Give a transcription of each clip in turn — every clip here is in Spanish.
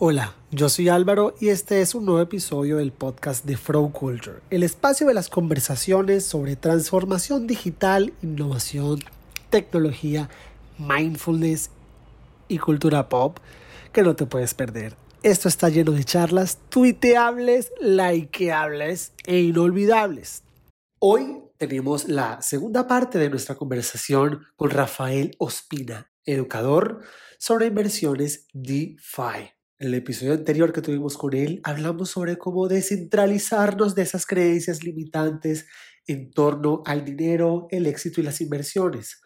Hola, yo soy Álvaro y este es un nuevo episodio del podcast de Flow Culture, el espacio de las conversaciones sobre transformación digital, innovación, tecnología, mindfulness y cultura pop que no te puedes perder. Esto está lleno de charlas tuiteables, likeables e inolvidables. Hoy tenemos la segunda parte de nuestra conversación con Rafael Ospina, educador sobre inversiones DeFi. El episodio anterior que tuvimos con él, hablamos sobre cómo descentralizarnos de esas creencias limitantes en torno al dinero, el éxito y las inversiones.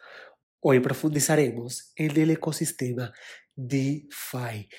Hoy profundizaremos en el ecosistema DeFi.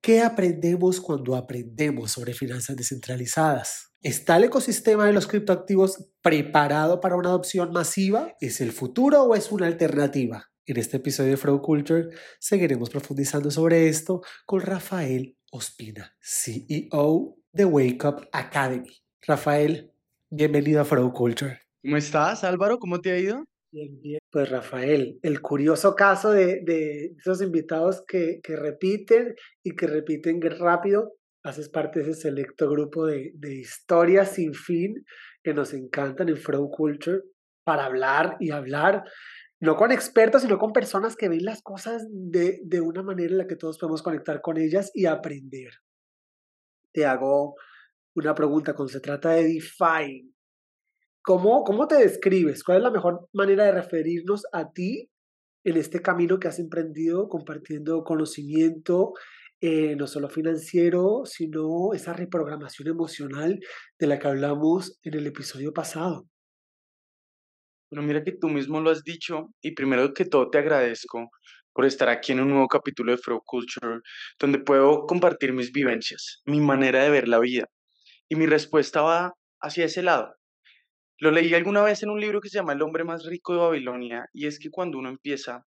¿Qué aprendemos cuando aprendemos sobre finanzas descentralizadas? ¿Está el ecosistema de los criptoactivos preparado para una adopción masiva? ¿Es el futuro o es una alternativa? En este episodio de Fraud Culture seguiremos profundizando sobre esto con Rafael Ospina, CEO de Wake Up Academy. Rafael, bienvenido a Fraud Culture. ¿Cómo estás, Álvaro? ¿Cómo te ha ido? Bien, bien. Pues Rafael, el curioso caso de, de esos invitados que, que repiten y que repiten rápido, haces parte de ese selecto grupo de, de historias sin fin que nos encantan en Fraud Culture para hablar y hablar no con expertos, sino con personas que ven las cosas de, de una manera en la que todos podemos conectar con ellas y aprender. Te hago una pregunta cuando se trata de DeFi. ¿Cómo, ¿Cómo te describes? ¿Cuál es la mejor manera de referirnos a ti en este camino que has emprendido compartiendo conocimiento, eh, no solo financiero, sino esa reprogramación emocional de la que hablamos en el episodio pasado? Bueno, mira que tú mismo lo has dicho y primero que todo te agradezco por estar aquí en un nuevo capítulo de Flow Culture, donde puedo compartir mis vivencias, mi manera de ver la vida. Y mi respuesta va hacia ese lado. Lo leí alguna vez en un libro que se llama El hombre más rico de Babilonia, y es que cuando uno empieza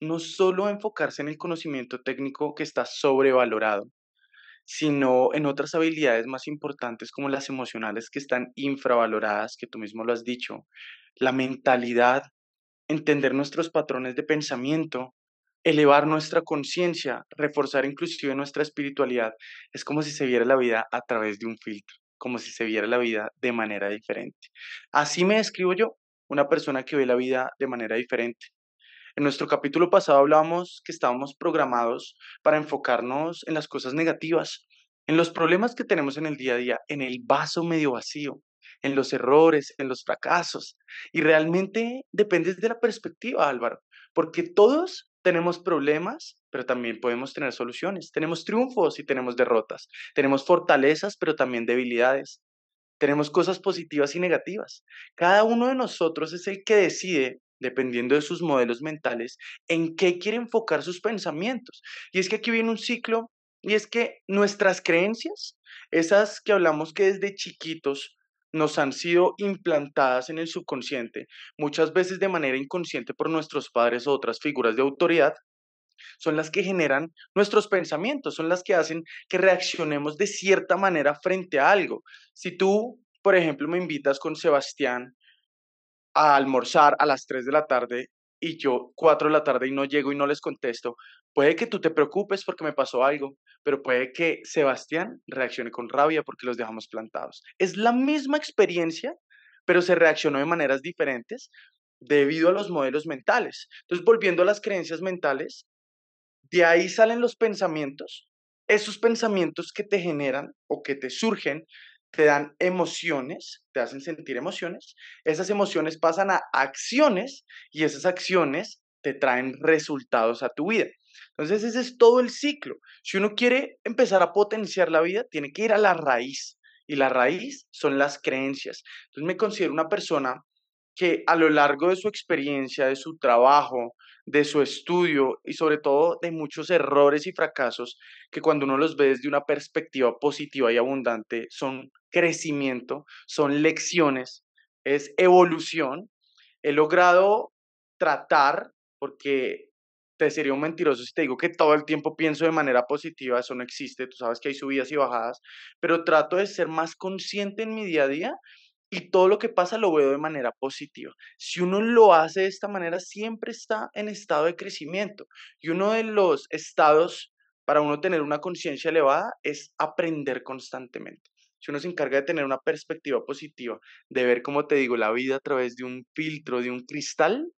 no solo a enfocarse en el conocimiento técnico que está sobrevalorado, sino en otras habilidades más importantes como las emocionales que están infravaloradas, que tú mismo lo has dicho, la mentalidad, entender nuestros patrones de pensamiento, elevar nuestra conciencia, reforzar inclusive nuestra espiritualidad. Es como si se viera la vida a través de un filtro, como si se viera la vida de manera diferente. Así me describo yo, una persona que ve la vida de manera diferente. En nuestro capítulo pasado hablábamos que estábamos programados para enfocarnos en las cosas negativas, en los problemas que tenemos en el día a día, en el vaso medio vacío en los errores, en los fracasos. Y realmente depende de la perspectiva, Álvaro, porque todos tenemos problemas, pero también podemos tener soluciones. Tenemos triunfos y tenemos derrotas. Tenemos fortalezas, pero también debilidades. Tenemos cosas positivas y negativas. Cada uno de nosotros es el que decide dependiendo de sus modelos mentales, en qué quiere enfocar sus pensamientos. Y es que aquí viene un ciclo, y es que nuestras creencias, esas que hablamos que desde chiquitos nos han sido implantadas en el subconsciente, muchas veces de manera inconsciente por nuestros padres o otras figuras de autoridad, son las que generan nuestros pensamientos, son las que hacen que reaccionemos de cierta manera frente a algo. Si tú, por ejemplo, me invitas con Sebastián a almorzar a las 3 de la tarde y yo 4 de la tarde y no llego y no les contesto, puede que tú te preocupes porque me pasó algo, pero puede que Sebastián reaccione con rabia porque los dejamos plantados. Es la misma experiencia, pero se reaccionó de maneras diferentes debido a los modelos mentales. Entonces, volviendo a las creencias mentales, de ahí salen los pensamientos. Esos pensamientos que te generan o que te surgen te dan emociones, te hacen sentir emociones, esas emociones pasan a acciones y esas acciones te traen resultados a tu vida. Entonces ese es todo el ciclo. Si uno quiere empezar a potenciar la vida, tiene que ir a la raíz y la raíz son las creencias. Entonces me considero una persona que a lo largo de su experiencia, de su trabajo, de su estudio y sobre todo de muchos errores y fracasos que cuando uno los ve desde una perspectiva positiva y abundante son crecimiento, son lecciones, es evolución. He logrado tratar, porque te sería un mentiroso si te digo que todo el tiempo pienso de manera positiva, eso no existe, tú sabes que hay subidas y bajadas, pero trato de ser más consciente en mi día a día y todo lo que pasa lo veo de manera positiva. Si uno lo hace de esta manera, siempre está en estado de crecimiento. Y uno de los estados para uno tener una conciencia elevada es aprender constantemente. Si uno se encarga de tener una perspectiva positiva, de ver, como te digo, la vida a través de un filtro, de un cristal,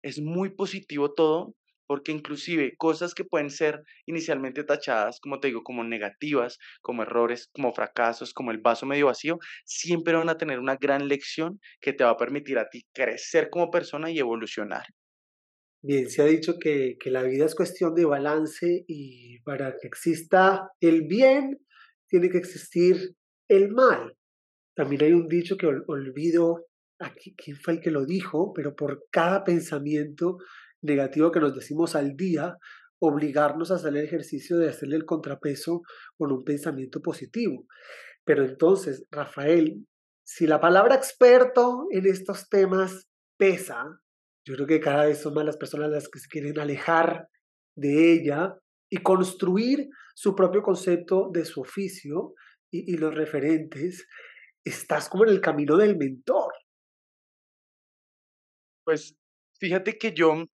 es muy positivo todo, porque inclusive cosas que pueden ser inicialmente tachadas, como te digo, como negativas, como errores, como fracasos, como el vaso medio vacío, siempre van a tener una gran lección que te va a permitir a ti crecer como persona y evolucionar. Bien, se ha dicho que, que la vida es cuestión de balance y para que exista el bien, tiene que existir el mal. También hay un dicho que olvido aquí quién fue el que lo dijo, pero por cada pensamiento negativo que nos decimos al día, obligarnos a hacer el ejercicio de hacerle el contrapeso con un pensamiento positivo. Pero entonces, Rafael, si la palabra experto en estos temas pesa, yo creo que cada vez son más las personas las que se quieren alejar de ella y construir su propio concepto de su oficio y, los referentes, estás como en el camino del mentor. Pues fíjate que yo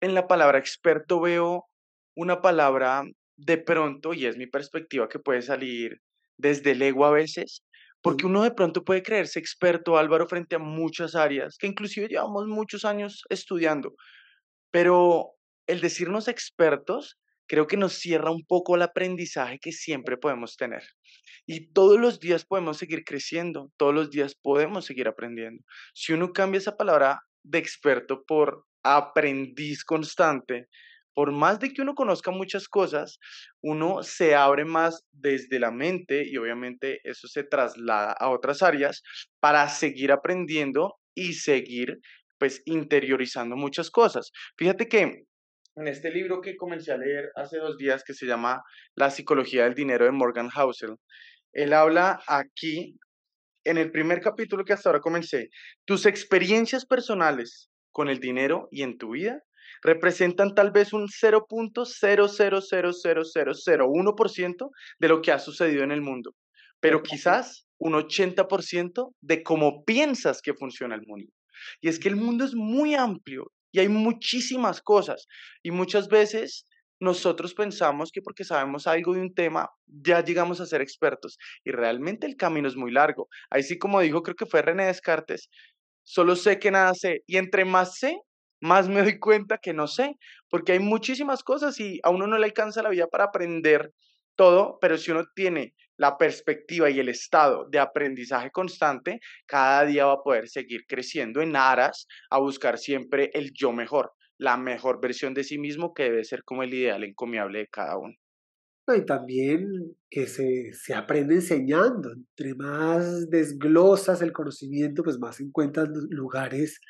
en la palabra experto veo una palabra de pronto, y es mi perspectiva que puede salir desde el ego a veces, porque uno de pronto puede creerse experto, Álvaro, frente a muchas áreas, que inclusive llevamos muchos años estudiando, pero el decirnos expertos creo que nos cierra un poco el aprendizaje que siempre podemos tener. Y todos los días podemos seguir creciendo, todos los días podemos seguir aprendiendo. Si uno cambia esa palabra de experto por aprendiz constante, por más de que uno conozca muchas cosas, uno se abre más desde la mente y obviamente eso se traslada a otras áreas para seguir aprendiendo y seguir pues interiorizando muchas cosas. Fíjate que en este libro que comencé a leer hace dos días que se llama La psicología del dinero de Morgan Housel, él habla aquí en el primer capítulo que hasta ahora comencé, tus experiencias personales con el dinero y en tu vida representan tal vez un 0.0000001% de lo que ha sucedido en el mundo, pero quizás un 80% de cómo piensas que funciona el mundo. Y es que el mundo es muy amplio y hay muchísimas cosas y muchas veces nosotros pensamos que porque sabemos algo de un tema ya llegamos a ser expertos y realmente el camino es muy largo. Ahí sí como dijo, creo que fue René Descartes, solo sé que nada sé. Y entre más sé, más me doy cuenta que no sé, porque hay muchísimas cosas y a uno no le alcanza la vida para aprender todo, pero si uno tiene la perspectiva y el estado de aprendizaje constante, cada día va a poder seguir creciendo en aras a buscar siempre el yo mejor, la mejor versión de sí mismo que debe ser como el ideal encomiable de cada uno. Y también que se, se aprende enseñando. Entre más desglosas el conocimiento, pues más encuentras lugares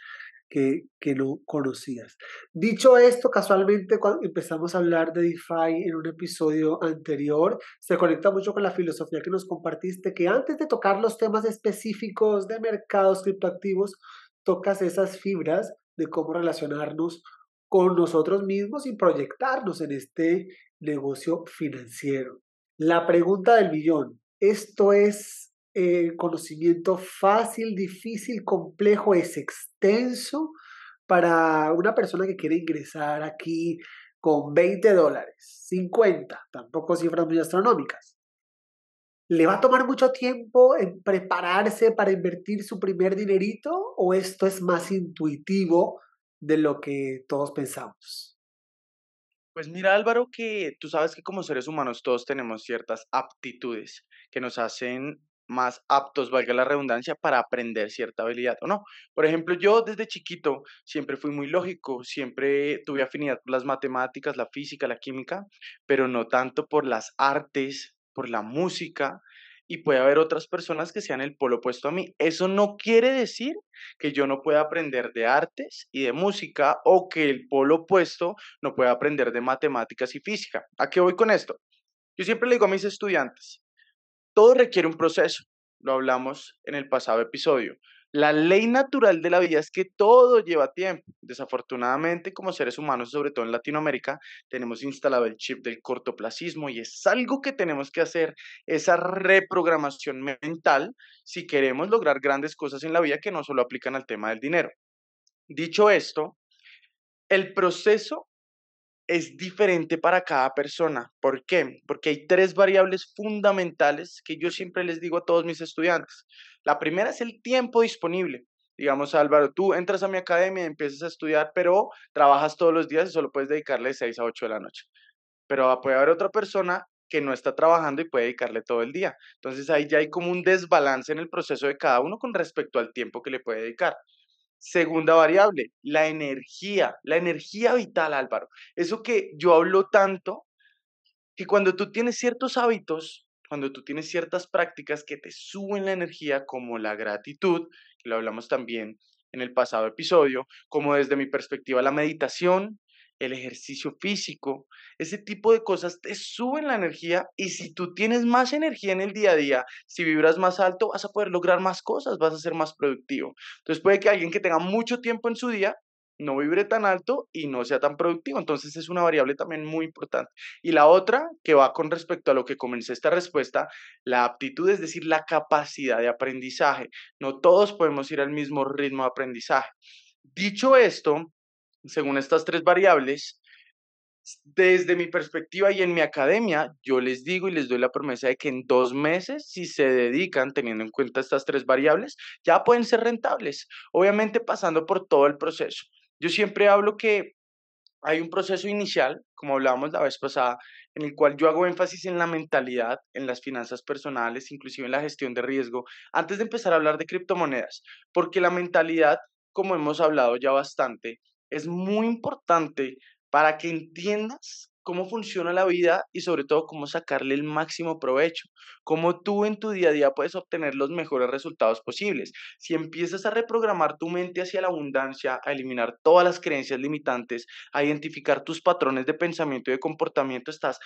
que, que, no conocías. Dicho esto, casualmente cuando empezamos a hablar de DeFi en un episodio anterior, se conecta mucho con la filosofía que nos compartiste, que antes de tocar los temas específicos de mercados criptoactivos, tocas esas fibras de cómo relacionarnos con nosotros mismos y proyectarnos en este negocio financiero. La pregunta del millón, ¿esto es eh, conocimiento fácil, difícil, complejo, es extenso para una persona que quiere ingresar aquí con 20 dólares, 50, tampoco cifras muy astronómicas? ¿Le va a tomar mucho tiempo en prepararse para invertir su primer dinerito o esto es más intuitivo de lo que todos pensamos? Pues mira Álvaro, que tú sabes que como seres humanos todos tenemos ciertas aptitudes que nos hacen más aptos, valga la redundancia, para aprender cierta habilidad o no. Por ejemplo, yo desde chiquito siempre fui muy lógico, siempre tuve afinidad por las matemáticas, la física, la química, pero no tanto por las artes, por la música y puede haber otras personas que sean el polo opuesto a mí. Eso no quiere decir que yo no pueda aprender de artes y de música o que el polo opuesto no pueda aprender de matemáticas y física. ¿A qué voy con esto? Yo siempre le digo a mis estudiantes, todo requiere un proceso, lo hablamos en el pasado episodio. La ley natural de la vida es que todo lleva tiempo. Desafortunadamente, como seres humanos, sobre todo en Latinoamérica, tenemos instalado el chip del cortoplacismo y es algo que tenemos que hacer, esa reprogramación mental, si queremos lograr grandes cosas en la vida que no solo aplican al tema del dinero. Dicho esto, el proceso es diferente para cada persona. ¿Por qué? Porque hay tres variables fundamentales que yo siempre les digo a todos mis estudiantes. La primera es el tiempo disponible. Digamos, Álvaro, tú entras a mi academia y empiezas a estudiar, pero trabajas todos los días y solo puedes dedicarle 6 a 8 de la noche. Pero puede haber otra persona que no está trabajando y puede dedicarle todo el día. Entonces ahí ya hay como un desbalance en el proceso de cada uno con respecto al tiempo que le puede dedicar. Segunda variable, la energía, la energía vital, Álvaro. Eso que yo hablo tanto, que cuando tú tienes ciertos hábitos, cuando tú tienes ciertas prácticas que te suben la energía, como la gratitud, que lo hablamos también en el pasado episodio, como desde mi perspectiva la meditación, el ejercicio físico, ese tipo de cosas te suben la energía y si tú tienes más energía en el día a día, si vibras más alto, vas a poder lograr más cosas, vas a ser más productivo. Entonces puede que alguien que tenga mucho tiempo en su día no vibre tan alto y no sea tan productivo. Entonces es una variable también muy importante. Y la otra, que va con respecto a lo que comencé esta respuesta, la aptitud, es decir, la capacidad de aprendizaje. No todos podemos ir al mismo ritmo de aprendizaje. Dicho esto, según estas tres variables, desde mi perspectiva y en mi academia, yo les digo y les doy la promesa de que en dos meses, si se dedican teniendo en cuenta estas tres variables, ya pueden ser rentables, obviamente pasando por todo el proceso. Yo siempre hablo que hay un proceso inicial, como hablábamos la vez pasada, en el cual yo hago énfasis en la mentalidad, en las finanzas personales, inclusive en la gestión de riesgo, antes de empezar a hablar de criptomonedas, porque la mentalidad, como hemos hablado ya bastante, es muy importante para que entiendas cómo funciona la vida y sobre todo cómo sacarle el máximo provecho, cómo tú en tu día a día puedes obtener los mejores resultados posibles. Si empiezas a reprogramar tu mente hacia la abundancia, a eliminar todas las creencias limitantes, a identificar tus patrones de pensamiento y de comportamiento, estás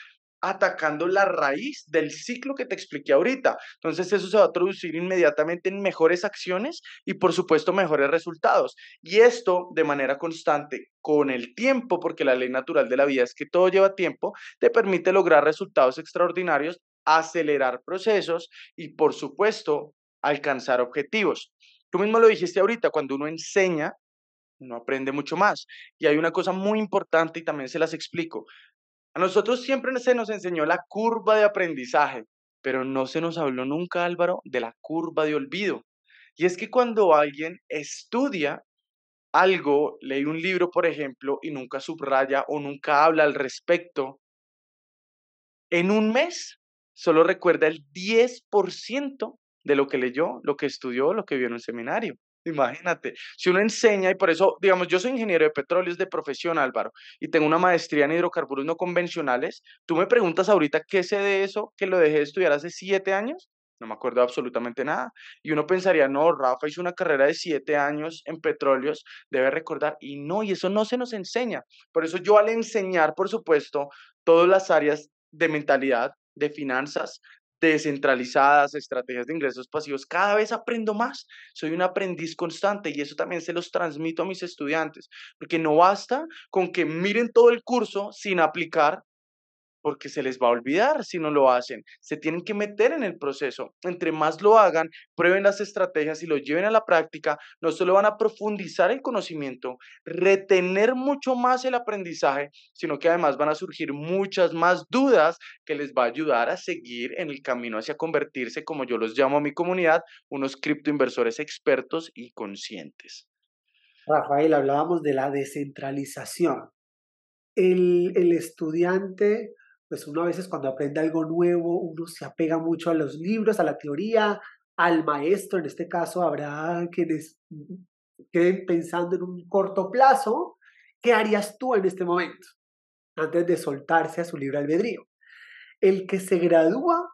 atacando la raíz del ciclo que te expliqué ahorita. Entonces eso se va a traducir inmediatamente en mejores acciones y por supuesto mejores resultados. Y esto de manera constante con el tiempo, porque la ley natural de la vida es que todo lleva tiempo, te permite lograr resultados extraordinarios, acelerar procesos y por supuesto alcanzar objetivos. Tú mismo lo dijiste ahorita, cuando uno enseña, uno aprende mucho más. Y hay una cosa muy importante y también se las explico. A nosotros siempre se nos enseñó la curva de aprendizaje, pero no se nos habló nunca, Álvaro, de la curva de olvido. Y es que cuando alguien estudia algo, lee un libro, por ejemplo, y nunca subraya o nunca habla al respecto, en un mes solo recuerda el 10% de lo que leyó, lo que estudió, lo que vio en un seminario. Imagínate, si uno enseña, y por eso, digamos, yo soy ingeniero de petróleos de profesión, Álvaro, y tengo una maestría en hidrocarburos no convencionales, tú me preguntas ahorita qué sé de eso, que lo dejé de estudiar hace siete años, no me acuerdo absolutamente nada. Y uno pensaría, no, Rafa hizo una carrera de siete años en petróleos, debe recordar, y no, y eso no se nos enseña. Por eso yo al enseñar, por supuesto, todas las áreas de mentalidad, de finanzas, descentralizadas, estrategias de ingresos pasivos, cada vez aprendo más. Soy un aprendiz constante y eso también se los transmito a mis estudiantes, porque no basta con que miren todo el curso sin aplicar porque se les va a olvidar si no lo hacen. Se tienen que meter en el proceso. Entre más lo hagan, prueben las estrategias y lo lleven a la práctica, no solo van a profundizar el conocimiento, retener mucho más el aprendizaje, sino que además van a surgir muchas más dudas que les va a ayudar a seguir en el camino hacia convertirse, como yo los llamo a mi comunidad, unos criptoinversores expertos y conscientes. Rafael, hablábamos de la descentralización. El, el, estudiante pues uno a veces cuando aprende algo nuevo, uno se apega mucho a los libros, a la teoría, al maestro, en este caso habrá quienes queden pensando en un corto plazo, ¿qué harías tú en este momento? Antes de soltarse a su libre albedrío. El que se gradúa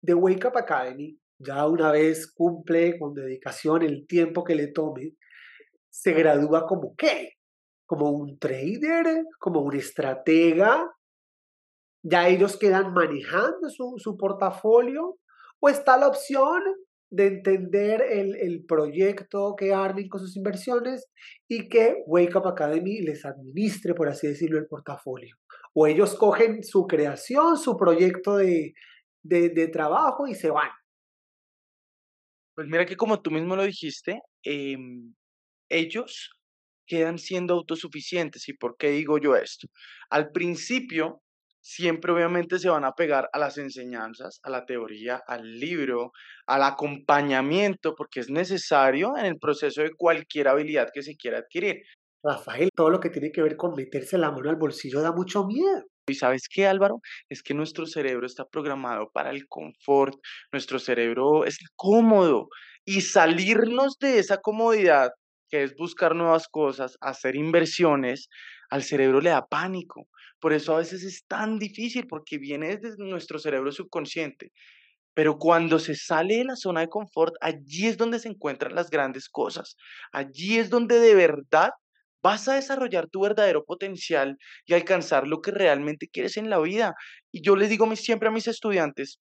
de Wake Up Academy, ya una vez cumple con dedicación el tiempo que le tome, se gradúa como qué? Como un trader, como un estratega, ya ellos quedan manejando su, su portafolio o está la opción de entender el, el, proyecto que armen con sus inversiones y que Wake Up Academy les administre, por así decirlo, el portafolio. O ellos cogen su creación, su proyecto de, de, de trabajo y se van. Pues mira que como tú mismo lo dijiste, eh, ellos quedan siendo autosuficientes. ¿Y por qué digo yo esto? Al principio, siempre obviamente se van a pegar a las enseñanzas, a la teoría, al libro, al acompañamiento, porque es necesario en el proceso de cualquier habilidad que se quiera adquirir. Rafael, todo lo que tiene que ver con meterse la mano al bolsillo da mucho miedo. ¿Y sabes qué, Álvaro? Es que nuestro cerebro está programado para el confort, nuestro cerebro es cómodo y salirnos de esa comodidad, que es buscar nuevas cosas, hacer inversiones, al cerebro le da pánico. Por eso a veces es tan difícil porque viene desde nuestro cerebro subconsciente. Pero cuando se sale de la zona de confort, allí es donde se encuentran las grandes cosas. Allí es donde de verdad vas a desarrollar tu verdadero potencial y alcanzar lo que realmente quieres en la vida. Y yo les digo siempre a mis estudiantes,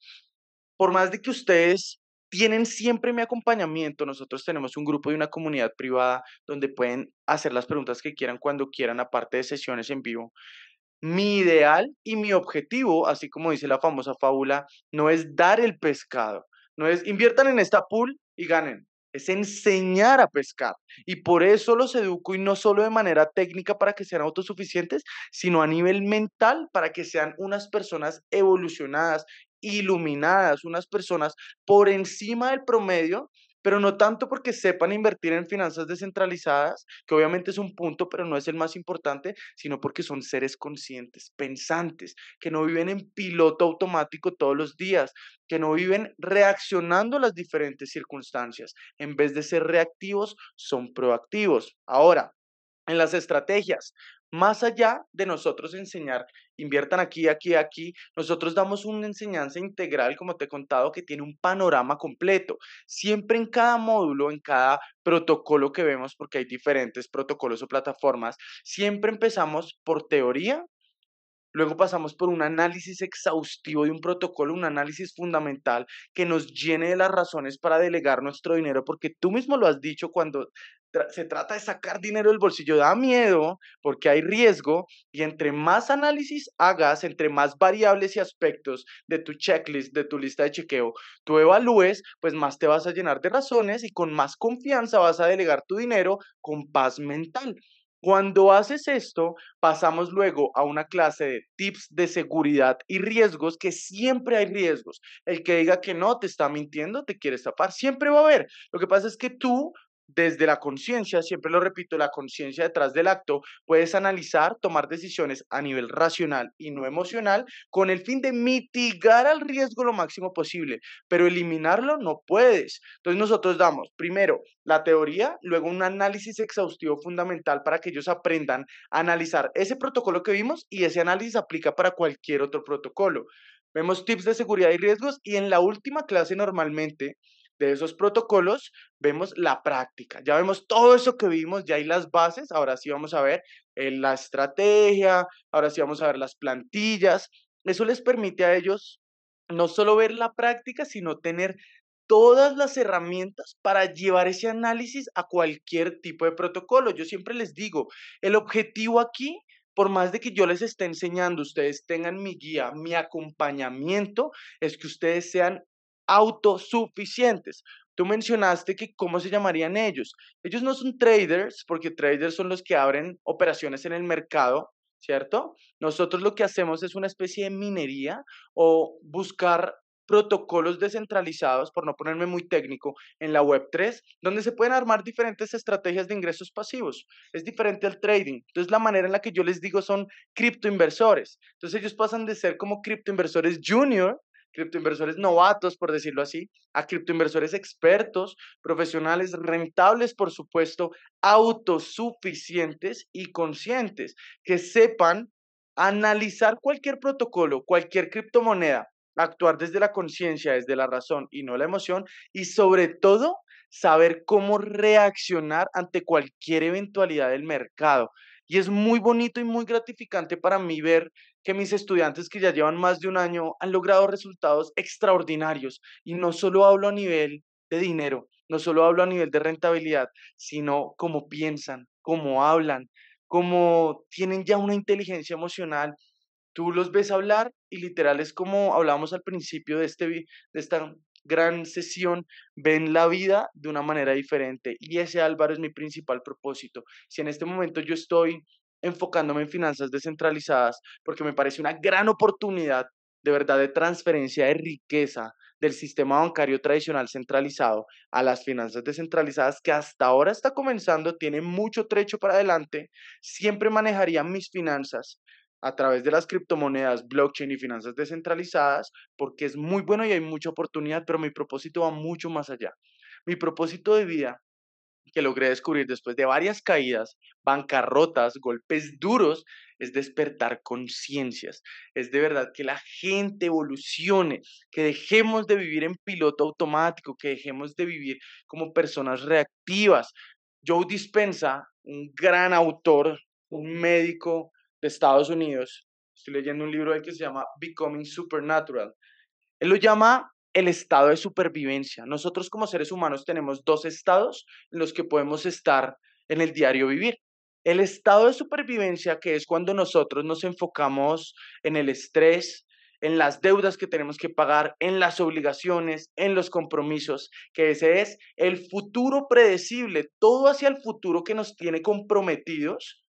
por más de que ustedes tienen siempre mi acompañamiento, nosotros tenemos un grupo y una comunidad privada donde pueden hacer las preguntas que quieran cuando quieran, aparte de sesiones en vivo. Mi ideal y mi objetivo, así como dice la famosa fábula, no es dar el pescado, no es inviertan en esta pool y ganen es enseñar a pescar. Y por eso los educo y no solo de manera técnica para que sean autosuficientes, sino a nivel mental para que sean unas personas evolucionadas, iluminadas, unas personas por encima del promedio pero no tanto porque sepan invertir en finanzas descentralizadas, que obviamente es un punto, pero no es el más importante, sino porque son seres conscientes, pensantes, que no viven en piloto automático todos los días, que no viven reaccionando a las diferentes circunstancias. En vez de ser reactivos, son proactivos. Ahora, en las estrategias, más allá de nosotros enseñar, inviertan aquí, aquí, aquí, nosotros damos una enseñanza integral, como te he contado, que tiene un panorama completo. Siempre en cada módulo, en cada protocolo que vemos, porque hay diferentes protocolos o plataformas, siempre empezamos por teoría, Luego pasamos por un análisis exhaustivo de un protocolo, un análisis fundamental que nos llene de las razones para delegar nuestro dinero, porque tú mismo lo has dicho cuando se trata de sacar dinero del bolsillo, da miedo porque hay riesgo y entre más análisis hagas, entre más variables y aspectos de tu checklist, de tu lista de chequeo, tú evalúes, pues más te vas a llenar de razones y con más confianza vas a delegar tu dinero con paz mental. Cuando haces esto, pasamos luego a una clase de tips de seguridad y riesgos, que siempre hay riesgos. El que diga que no te está mintiendo, te quiere estafar, siempre va a haber. Lo que pasa es que tú desde la conciencia, siempre lo repito, la conciencia detrás del acto, puedes analizar, tomar decisiones a nivel racional y no emocional con el fin de mitigar al riesgo lo máximo posible, pero eliminarlo no puedes. Entonces nosotros damos primero la teoría, luego un análisis exhaustivo fundamental para que ellos aprendan a analizar ese protocolo que vimos y ese análisis aplica para cualquier otro protocolo. Vemos tips de seguridad y riesgos y en la última clase normalmente de esos protocolos, vemos la práctica. Ya vemos todo eso que vimos, ya hay las bases, ahora sí vamos a ver eh, la estrategia, ahora sí vamos a ver las plantillas. Eso les permite a ellos no solo ver la práctica, sino tener todas las herramientas para llevar ese análisis a cualquier tipo de protocolo. Yo siempre les digo, el objetivo aquí por más de que yo les esté enseñando, ustedes tengan mi guía, mi acompañamiento, es que ustedes sean autosuficientes. Tú mencionaste que cómo se llamarían ellos. Ellos no son traders, porque traders son los que abren operaciones en el mercado, ¿cierto? Nosotros lo que hacemos es una especie de minería o buscar protocolos descentralizados, por no ponerme muy técnico, en la Web3, donde se pueden armar diferentes estrategias de ingresos pasivos. Es diferente al trading. Entonces, la manera en la que yo les digo son criptoinversores. Entonces, ellos pasan de ser como criptoinversores junior criptoinversores novatos, por decirlo así, a criptoinversores expertos, profesionales, rentables, por supuesto, autosuficientes y conscientes, que sepan analizar cualquier protocolo, cualquier criptomoneda, actuar desde la conciencia, desde la razón y no la emoción, y sobre todo saber cómo reaccionar ante cualquier eventualidad del mercado. Y es muy bonito y muy gratificante para mí ver que mis estudiantes que ya llevan más de un año han logrado resultados extraordinarios. Y no solo hablo a nivel de dinero, no solo hablo a nivel de rentabilidad, sino cómo piensan, cómo hablan, cómo tienen ya una inteligencia emocional. Tú los ves hablar y literal es como hablábamos al principio de, este, de esta gran sesión ven la vida de una manera diferente. Y ese, Álvaro, es mi principal propósito. Si en este momento yo estoy enfocándome en finanzas descentralizadas, porque me parece una gran oportunidad de verdad de transferencia de riqueza del sistema bancario tradicional centralizado a las finanzas descentralizadas que hasta ahora está comenzando, tiene mucho trecho para adelante, siempre manejaría mis finanzas a través de las criptomonedas, blockchain y finanzas descentralizadas, porque es muy bueno y hay mucha oportunidad, pero mi propósito va mucho más allá. Mi propósito de vida que logré descubrir después de varias caídas, bancarrotas, golpes duros, es despertar conciencias. Es de verdad que la gente evolucione, que dejemos de vivir en piloto automático, que dejemos de vivir como personas reactivas. Joe Dispensa, un gran autor, un médico de Estados Unidos, estoy leyendo un libro de que se llama Becoming Supernatural. Él lo llama el estado de supervivencia. Nosotros como seres humanos tenemos dos estados en los que podemos estar en el diario vivir. El estado de supervivencia, que es cuando nosotros nos enfocamos en el estrés, en las deudas que tenemos que pagar, en las obligaciones, en los compromisos, que ese es el futuro predecible, todo hacia el futuro que nos tiene comprometidos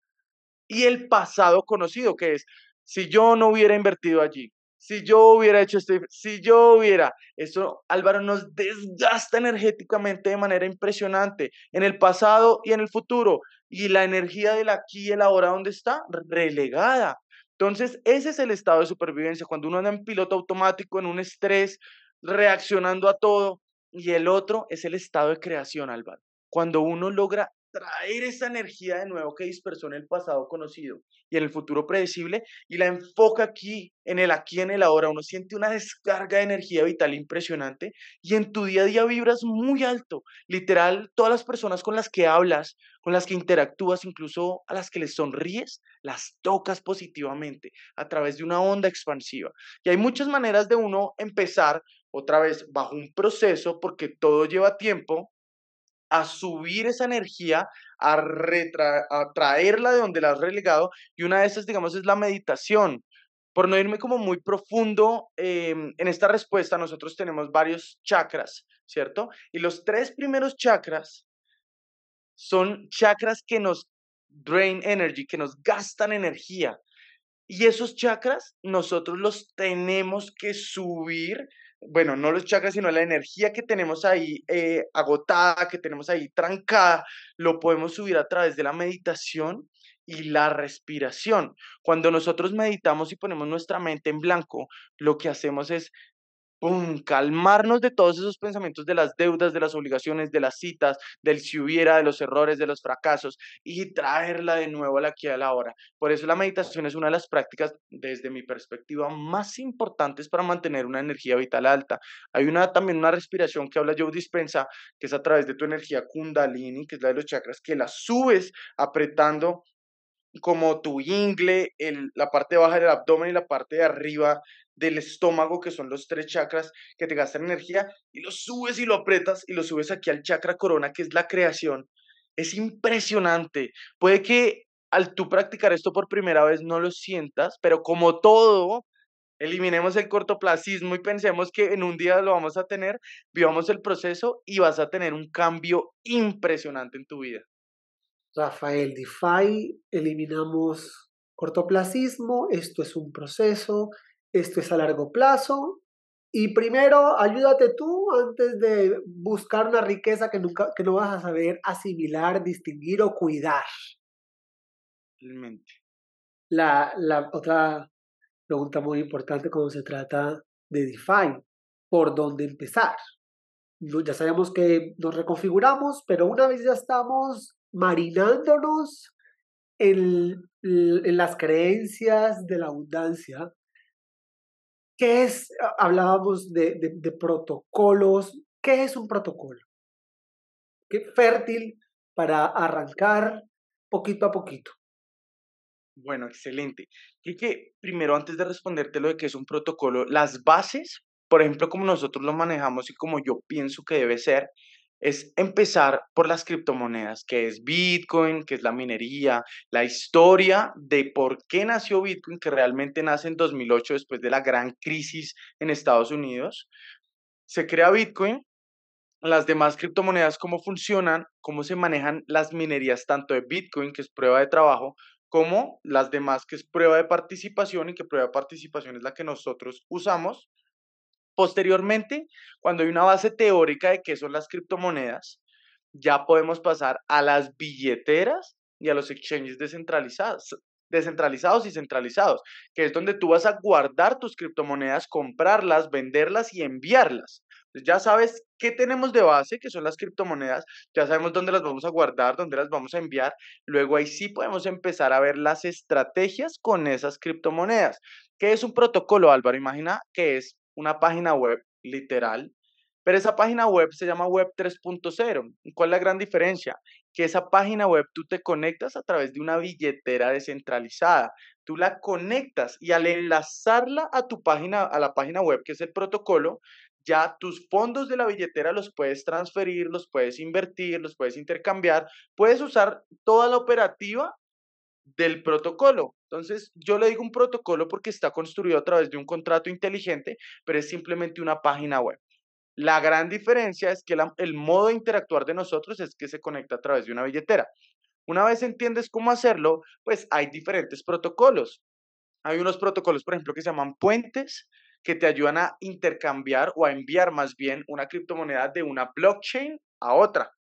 y el pasado conocido, que es si yo no hubiera invertido allí, si yo hubiera hecho esto, si yo hubiera, eso Álvaro nos desgasta energéticamente de manera impresionante en el pasado y en el futuro. Y la energía del aquí y el ahora, ¿dónde está? Relegada. Entonces, ese es el estado de supervivencia, cuando uno anda en piloto automático, en un estrés, reaccionando a todo. Y el otro es el estado de creación, Álvaro. Cuando uno logra traer esa energía de nuevo que dispersó en el pasado conocido y en el futuro predecible y la enfoca aquí, en el aquí, en el ahora. Uno siente una descarga de energía vital impresionante y en tu día a día vibras muy alto. Literal, todas las personas con las que hablas, con las que interactúas, incluso a las que les sonríes, las tocas positivamente a través de una onda expansiva. Y hay muchas maneras de uno empezar otra vez bajo un proceso porque todo lleva tiempo a subir esa energía, a, traerla de donde la has relegado. Y una de esas, digamos, es la meditación. Por no irme como muy profundo em, en esta respuesta, nosotros tenemos varios chakras, ¿cierto? Y los tres primeros chakras son chakras que nos drain energy, que nos gastan energía. Y esos chakras nosotros los tenemos que subir bueno, no los chakras, sino la energía que tenemos ahí eh, agotada, que tenemos ahí trancada, lo podemos subir a través de la meditación y la respiración. Cuando nosotros meditamos y ponemos nuestra mente en blanco, lo que hacemos es calmarnos de todos esos pensamientos de las deudas, de las obligaciones, de las citas, del si hubiera, de los errores, de los fracasos y traerla de nuevo a la aquí a la hora. Por eso la meditación es una de las prácticas, desde mi perspectiva, más importantes para mantener una energía vital alta. Hay una, también una respiración que habla Joe Dispensa, que es a través de tu energía kundalini, que es la de los chakras, que la subes apretando como tu ingle, el, la parte baja del abdomen y la parte de arriba del estómago, que son los tres chakras que te gastan energía, y lo subes y lo apretas y lo subes aquí al chakra corona, que es la creación. Es impresionante. Puede que al tú practicar esto por primera vez no lo sientas, pero como todo, eliminemos el cortoplacismo y pensemos que en un día lo vamos a tener, vivamos el proceso y vas a tener un cambio impresionante en tu vida. Rafael, DeFi, eliminamos cortoplacismo, esto es un proceso, esto es a largo plazo. Y primero, ayúdate tú antes de buscar una riqueza que, nunca, que no vas a saber asimilar, distinguir o cuidar. Realmente. La, la otra pregunta muy importante cuando se trata de DeFi, ¿por dónde empezar? Ya sabemos que nos reconfiguramos, pero una vez ya estamos marinándonos en, en las creencias de la abundancia, ¿Qué es? Hablábamos de, de, protocolos. ¿Qué es un protocolo? ¿Qué fértil para arrancar poquito a poquito. Bueno, excelente. Y que primero, antes de responderte lo de qué es un protocolo, las bases, por ejemplo, como nosotros lo manejamos y como yo pienso que debe ser, es empezar por las criptomonedas, que es Bitcoin, que es la minería, la historia de por qué nació Bitcoin, que realmente nace en 2008 después de la gran crisis en Estados Unidos. se crea Bitcoin, las demás criptomonedas, cómo funcionan, cómo se manejan las minerías tanto de Bitcoin, que es prueba de trabajo, como las demás, que es prueba de participación y que prueba de participación es la que nosotros usamos. Posteriormente, cuando hay una base teórica de qué son las criptomonedas, ya podemos pasar a las billeteras y a los exchanges descentralizados, descentralizados y centralizados, que es donde tú vas a guardar tus criptomonedas, comprarlas, venderlas y enviarlas. ya sabes qué tenemos de base, que son las criptomonedas, ya sabemos dónde las vamos a guardar, dónde las vamos a enviar. Luego ahí sí podemos empezar a ver las estrategias con esas criptomonedas. ¿Qué es un protocolo, Álvaro? Imagina que es una página web literal, pero esa página web se llama Web 3.0. ¿Y cuál es la gran diferencia? Que esa página web tú te conectas a través de una billetera descentralizada. Tú la conectas y al enlazarla a tu página, a la página web, que es el protocolo, ya tus fondos de la billetera los puedes transferir, los puedes invertir, los puedes intercambiar, puedes usar toda la operativa del protocolo. Entonces, yo le digo un protocolo porque está construido a través de un contrato inteligente, pero es simplemente una página web. La gran diferencia es que el modo de interactuar de nosotros es que se conecta a través de una billetera. Una vez entiendes cómo hacerlo, pues hay diferentes protocolos. Hay unos protocolos, por ejemplo, que se llaman puentes, que te ayudan a intercambiar o a enviar más bien una criptomoneda de una blockchain a otra.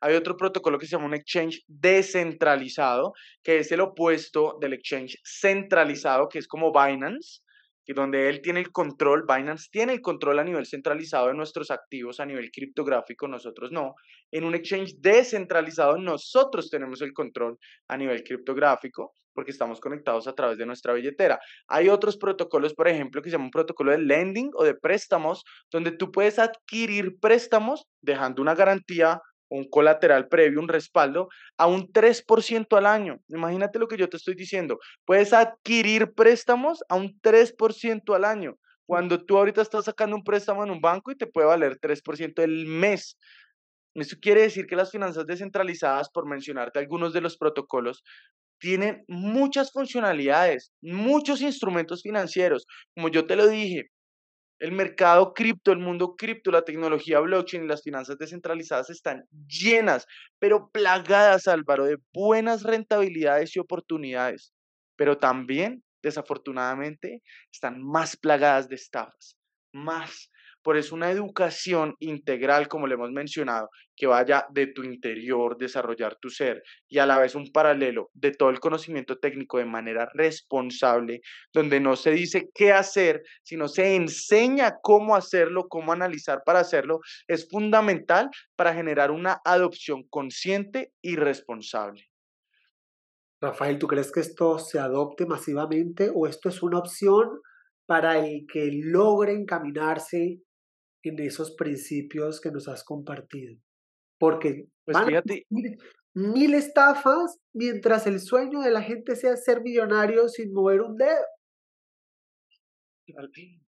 Hay otro protocolo que se llama un exchange descentralizado, que es el opuesto del exchange centralizado, que es como Binance, y donde él tiene el control, Binance tiene el control a nivel centralizado de nuestros activos a nivel criptográfico, nosotros no. En un exchange descentralizado nosotros tenemos el control a nivel criptográfico porque estamos conectados a través de nuestra billetera. Hay otros protocolos, por ejemplo, que se llama un protocolo de lending o de préstamos, donde tú puedes adquirir préstamos dejando una garantía un colateral previo, un respaldo, a un 3% al año. Imagínate lo que yo te estoy diciendo. Puedes adquirir préstamos a un 3% al año. Cuando tú ahorita estás sacando un préstamo en un banco y te puede valer 3% el mes. Eso quiere decir que las finanzas descentralizadas, por mencionarte algunos de los protocolos, tienen muchas funcionalidades, muchos instrumentos financieros. Como yo te lo dije, el mercado cripto, el mundo cripto, la tecnología blockchain y las finanzas descentralizadas están llenas, pero plagadas, Álvaro, de buenas rentabilidades y oportunidades. Pero también, desafortunadamente, están más plagadas de estafas, más por eso una educación integral, como le hemos mencionado, que vaya de tu interior, desarrollar tu ser y a la vez un paralelo de todo el conocimiento técnico de manera responsable, donde no se dice qué hacer, sino se enseña cómo hacerlo, cómo analizar para hacerlo, es fundamental para generar una adopción consciente y responsable. Rafael, ¿tú crees que esto se adopte masivamente o esto es una opción para el que logre encaminarse en esos principios que nos has compartido. Porque pues van fíjate. mil estafas mientras el sueño de la gente sea ser millonario sin mover un dedo.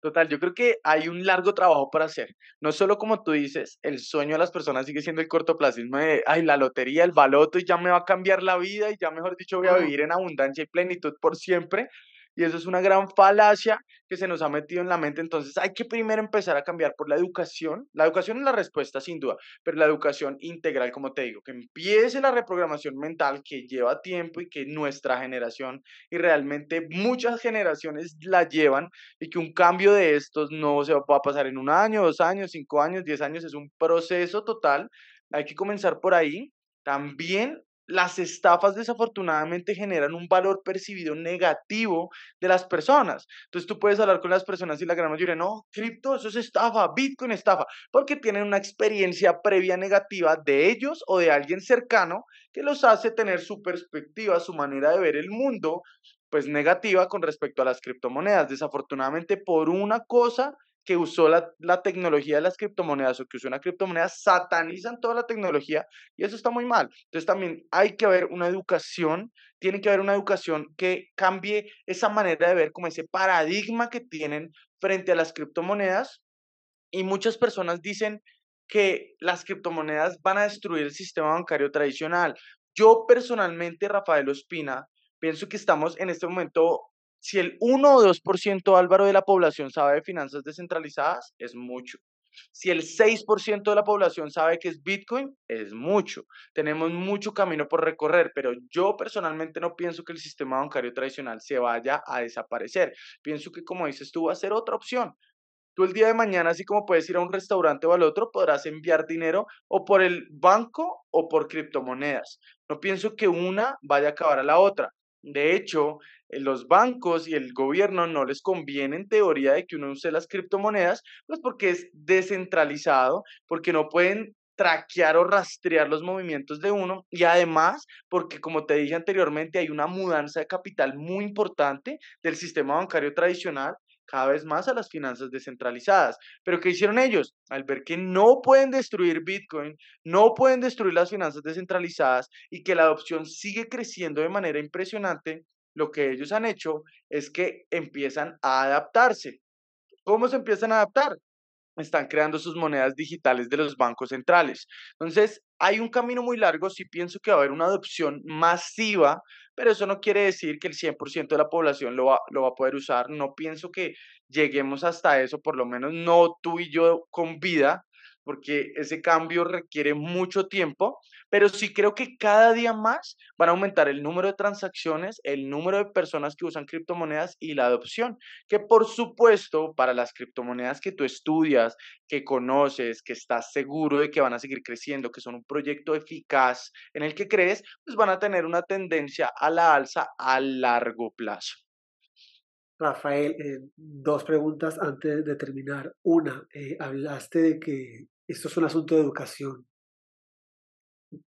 Total, yo creo que hay un largo trabajo para hacer. No solo como tú dices, el sueño de las personas sigue siendo el cortoplacismo de, ay, la lotería, el baloto y ya me va a cambiar la vida y ya mejor dicho voy a vivir en abundancia y plenitud por siempre. Y eso es una gran falacia que se nos ha metido en la mente. Entonces hay que primero empezar a cambiar por la educación. La educación es la respuesta sin duda, pero la educación integral, como te digo, que empiece la reprogramación mental que lleva tiempo y que nuestra generación y realmente muchas generaciones la llevan y que un cambio de estos no se va a pasar en un año, dos años, cinco años, diez años, es un proceso total. Hay que comenzar por ahí. También las estafas desafortunadamente generan un valor percibido negativo de las personas. Entonces tú puedes hablar con las personas y la gran mayoría, no, cripto, eso es estafa, Bitcoin estafa, porque tienen una experiencia previa negativa de ellos o de alguien cercano que los hace tener su perspectiva, su manera de ver el mundo, pues negativa con respecto a las criptomonedas. Desafortunadamente por una cosa que usó la, tecnología de las criptomonedas o que usó una criptomoneda satanizan toda la tecnología y eso está muy mal. Entonces también hay que haber una educación, tiene que haber una educación que cambie esa manera de ver como ese paradigma que tienen frente a las criptomonedas y muchas personas dicen que las criptomonedas van a destruir el sistema bancario tradicional. Yo personalmente, Rafael Ospina, pienso que estamos en este momento si el 1 o 2% Álvaro de la población sabe de finanzas descentralizadas, es mucho. Si el 6% de la población sabe que es Bitcoin, es mucho. Tenemos mucho camino por recorrer, pero yo personalmente no pienso que el sistema bancario tradicional se vaya a desaparecer. Pienso que, como dices tú, va a ser otra opción. Tú el día de mañana, así como puedes ir a un restaurante o al otro, podrás enviar dinero o por el banco o por criptomonedas. No pienso que una vaya a acabar a la otra. De hecho, eh, los bancos y el gobierno no les conviene en teoría de que uno use las criptomonedas, pues porque es descentralizado, porque no pueden traquear o rastrear los movimientos de uno y además porque como te dije anteriormente hay una mudanza de capital muy importante del sistema bancario tradicional cada vez más a las finanzas descentralizadas. Pero ¿qué hicieron ellos? Al ver que no pueden destruir Bitcoin, no pueden destruir las finanzas descentralizadas y que la adopción sigue creciendo de manera impresionante, lo que ellos han hecho es que empiezan a adaptarse. ¿Cómo se empiezan a adaptar? Están creando sus monedas digitales de los bancos centrales. Entonces, hay un camino muy largo, sí pienso que va a haber una adopción masiva pero eso no quiere decir que el 100% de la población lo va, lo va a poder usar. No pienso que lleguemos hasta eso, por lo menos no tú y yo con vida, porque ese cambio requiere mucho tiempo, pero sí creo que cada día más van a aumentar el número de transacciones, el número de personas que usan criptomonedas y la adopción, que por supuesto para las criptomonedas que tú estudias, que conoces, que estás seguro de que van a seguir creciendo, que son un proyecto eficaz en el que crees, pues van a tener una tendencia a la alza a largo plazo. Rafael, eh, dos preguntas antes de terminar. Una, eh, hablaste de que esto es un asunto de educación.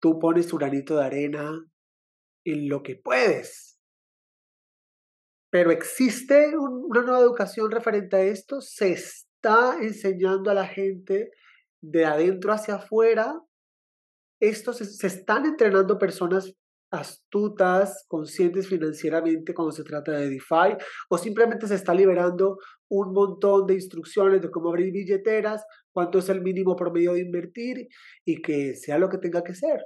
Tú pones tu granito de arena en lo que puedes. Pero existe una nueva educación referente a esto. Se está enseñando a la gente de adentro hacia afuera. Esto se están entrenando personas astutas, conscientes financieramente cuando se trata de DeFi, o simplemente se está liberando un montón de instrucciones de cómo abrir billeteras, cuánto es el mínimo promedio de invertir y que sea lo que tenga que ser.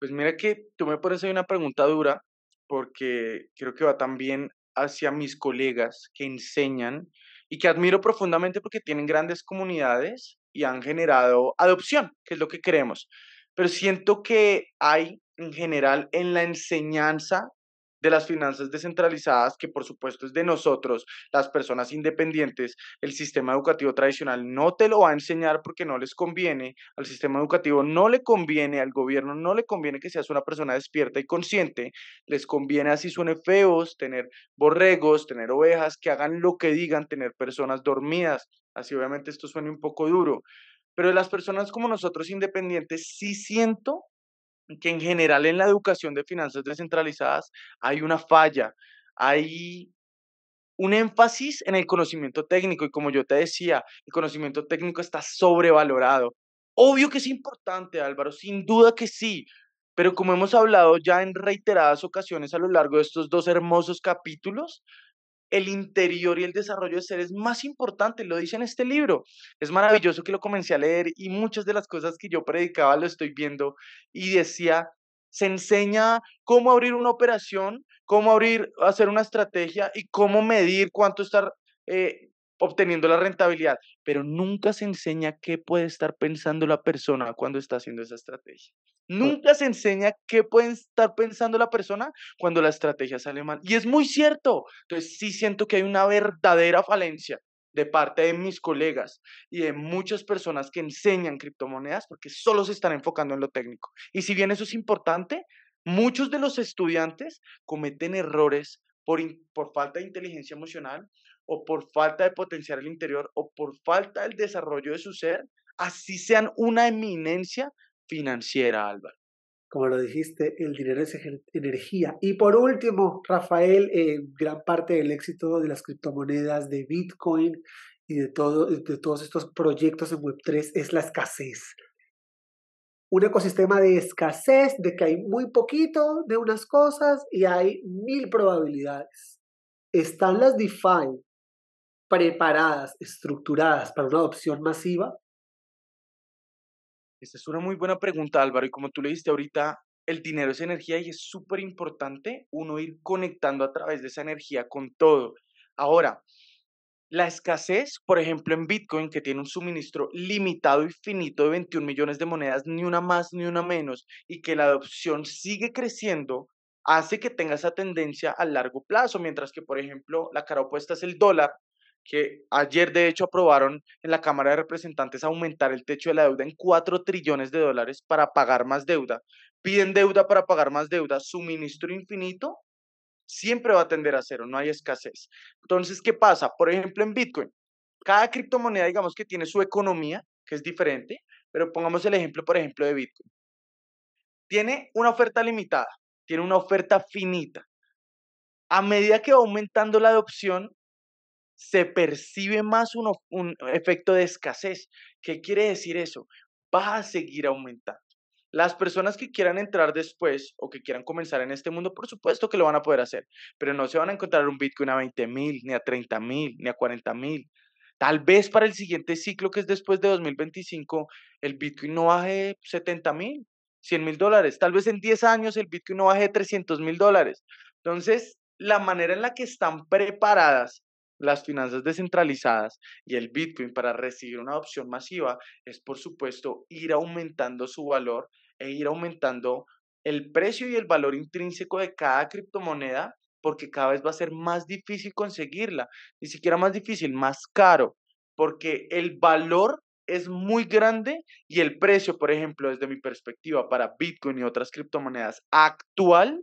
Pues mira que tú me pones ahí una pregunta dura porque creo que va también hacia mis colegas que enseñan y que admiro profundamente porque tienen grandes comunidades y han generado adopción, que es lo que queremos. Pero siento que hay en general en la enseñanza de las finanzas descentralizadas, que por supuesto es de nosotros, las personas independientes, el sistema educativo tradicional no te lo va a enseñar porque no les conviene, al sistema educativo no le conviene, al gobierno no le conviene que seas una persona despierta y consciente, les conviene así suene feos, tener borregos, tener ovejas que hagan lo que digan, tener personas dormidas, así obviamente esto suene un poco duro, pero las personas como nosotros independientes sí siento que en general en la educación de finanzas descentralizadas hay una falla, hay un énfasis en el conocimiento técnico y como yo te decía, el conocimiento técnico está sobrevalorado. Obvio que es importante, Álvaro, sin duda que sí, pero como hemos hablado ya en reiteradas ocasiones a lo largo de estos dos hermosos capítulos, el interior y el desarrollo de ser es más importante, lo dice en este libro. Es maravilloso que lo comencé a leer y muchas de las cosas que yo predicaba lo estoy viendo y decía, se enseña cómo abrir una operación, cómo abrir, hacer una estrategia y cómo medir cuánto estar eh, obteniendo la rentabilidad, pero nunca se enseña qué puede estar pensando la persona cuando está haciendo esa estrategia. Nunca se enseña qué puede estar pensando la persona cuando la estrategia sale mal. Y es muy cierto. Entonces sí siento que hay una verdadera falencia de parte de mis colegas y de muchas personas que enseñan criptomonedas porque solo se están enfocando en lo técnico. Y si bien eso es importante, muchos de los estudiantes cometen errores por, por falta de inteligencia emocional o por falta de potenciar el interior o por falta del desarrollo de su ser, así sean una eminencia financiera, Álvaro. Como lo dijiste, el dinero es energía. Y por último, Rafael, eh, gran parte del éxito de las criptomonedas, de Bitcoin y de, todo, de todos estos proyectos en Web3 es la escasez. Un ecosistema de escasez, de que hay muy poquito de unas cosas y hay mil probabilidades. Están las DeFi preparadas, estructuradas para una adopción masiva? Esta es una muy buena pregunta, Álvaro. Y como tú le dijiste ahorita, el dinero es energía y es súper importante uno ir conectando a través de esa energía con todo. Ahora, La escasez, por ejemplo, en Bitcoin, que tiene un suministro limitado y finito de 21 millones de monedas, ni una más ni una menos, y que la adopción sigue creciendo, hace que tenga esa tendencia a largo plazo, mientras que, por ejemplo, la cara opuesta es el dólar, que ayer de hecho aprobaron en la Cámara de Representantes aumentar el techo de la deuda en 4 trillones de dólares para pagar más deuda. Piden deuda para pagar más deuda, suministro infinito siempre va a tender a cero, no hay escasez. Entonces, ¿qué pasa? Por ejemplo, en Bitcoin, cada criptomoneda, digamos que tiene su economía, que es diferente, pero pongamos el ejemplo, por ejemplo, de Bitcoin. Tiene una oferta limitada, tiene una oferta finita. A medida que va aumentando la adopción, se percibe más un, efecto de escasez. ¿Qué quiere decir eso? Va a seguir aumentando. Las personas que quieran entrar después o que quieran comenzar en este mundo, por supuesto que lo van a poder hacer, pero no se van a encontrar un Bitcoin a 20 mil, ni a 30 mil, ni a 40 mil. Tal vez para el siguiente ciclo, que es después de 2025, el Bitcoin no baje 70 mil, 100 mil dólares. Tal vez en 10 años el Bitcoin no baje 300 mil dólares. Entonces, la manera en la que están preparadas las finanzas descentralizadas y el Bitcoin para recibir una adopción masiva es, por supuesto, ir aumentando su valor e ir aumentando el precio y el valor intrínseco de cada criptomoneda porque cada vez va a ser más difícil conseguirla, ni siquiera más difícil, más caro, porque el valor es muy grande y el precio, por ejemplo, desde mi perspectiva para Bitcoin y otras criptomonedas actual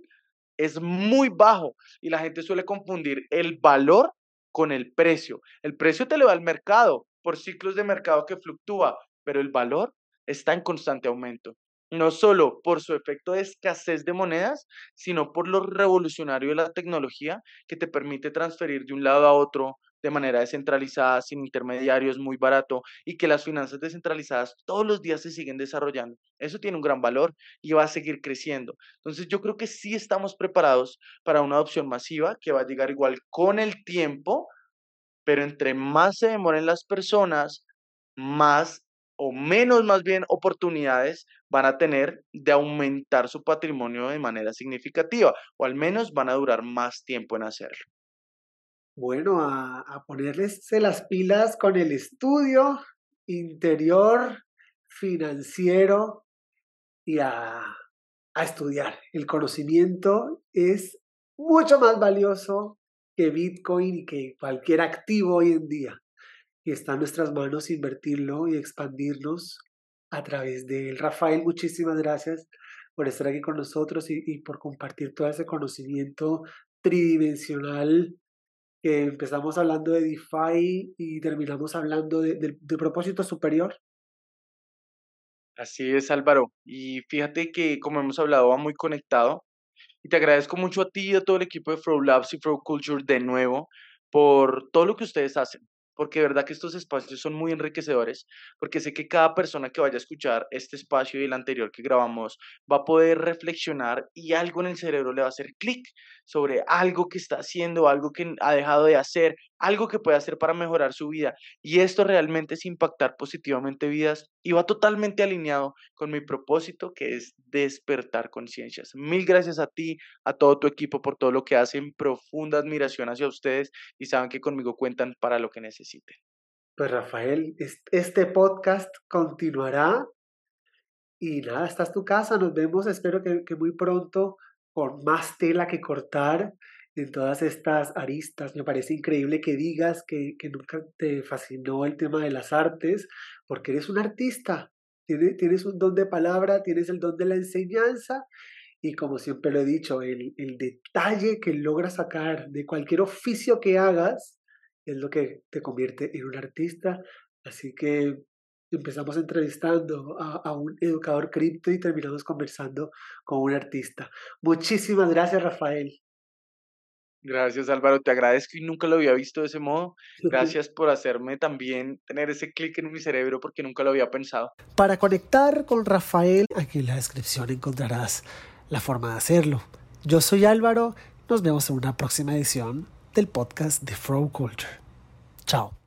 es muy bajo y la gente suele confundir el valor con el precio. El precio te lo da el mercado por ciclos de mercado que fluctúa, pero el valor está en constante aumento no solo por su efecto de escasez de monedas, sino por lo revolucionario de la tecnología que te permite transferir de un lado a otro de manera descentralizada, sin intermediarios, muy barato, y que las finanzas descentralizadas todos los días se siguen desarrollando. Eso tiene un gran valor y va a seguir creciendo. Entonces yo creo que sí estamos preparados para una adopción masiva que va a llegar igual con el tiempo, pero entre más se demoren las personas, más o menos más bien oportunidades van a tener de aumentar su patrimonio de manera significativa, o al menos van a durar más tiempo en hacerlo. Bueno, a, a ponerles las pilas con el estudio interior, financiero y a, a estudiar. El conocimiento es mucho más valioso que Bitcoin y que cualquier activo hoy en día y está en nuestras manos invertirlo y expandirnos a través de él. Rafael, muchísimas gracias por estar aquí con nosotros y, por compartir todo ese conocimiento tridimensional que empezamos hablando de DeFi y terminamos hablando de, propósito superior. Así es, Álvaro. Y fíjate que, como hemos hablado, va muy conectado. Y te agradezco mucho a ti y a todo el equipo de Flow Labs y Flow Culture de nuevo por todo lo que ustedes hacen porque de verdad que estos espacios son muy enriquecedores, porque sé que cada persona que vaya a escuchar este espacio y el anterior que grabamos va a poder reflexionar y algo en el cerebro le va a hacer clic sobre algo que está haciendo, algo que ha dejado de hacer, algo que puede hacer para mejorar su vida. Y esto realmente es impactar positivamente vidas y va totalmente alineado con mi propósito, que es despertar conciencias. Mil gracias a ti, a todo tu equipo por todo lo que hacen, profunda admiración hacia ustedes y saben que conmigo cuentan para lo que necesiten. Pues Rafael, este podcast continuará y nada, esta es tu casa, nos vemos, espero que, que muy pronto con más tela que cortar en todas estas aristas. Me parece increíble que digas que, que nunca te fascinó el tema de las artes, porque eres un artista, tienes, tienes un don de palabra, tienes el don de la enseñanza y como siempre lo he dicho, el, el detalle que logras sacar de cualquier oficio que hagas es lo que te convierte en un artista. Así que empezamos entrevistando a, a, un educador cripto y terminamos conversando con un artista. Muchísimas gracias, Rafael. Gracias Álvaro, te agradezco y nunca lo había visto de ese modo. Gracias por hacerme también tener ese clic en mi cerebro porque nunca lo había pensado. Para conectar con Rafael, aquí en la descripción encontrarás la forma de hacerlo. Yo soy Álvaro, nos vemos en una próxima edición del podcast de Fro Culture. Chao.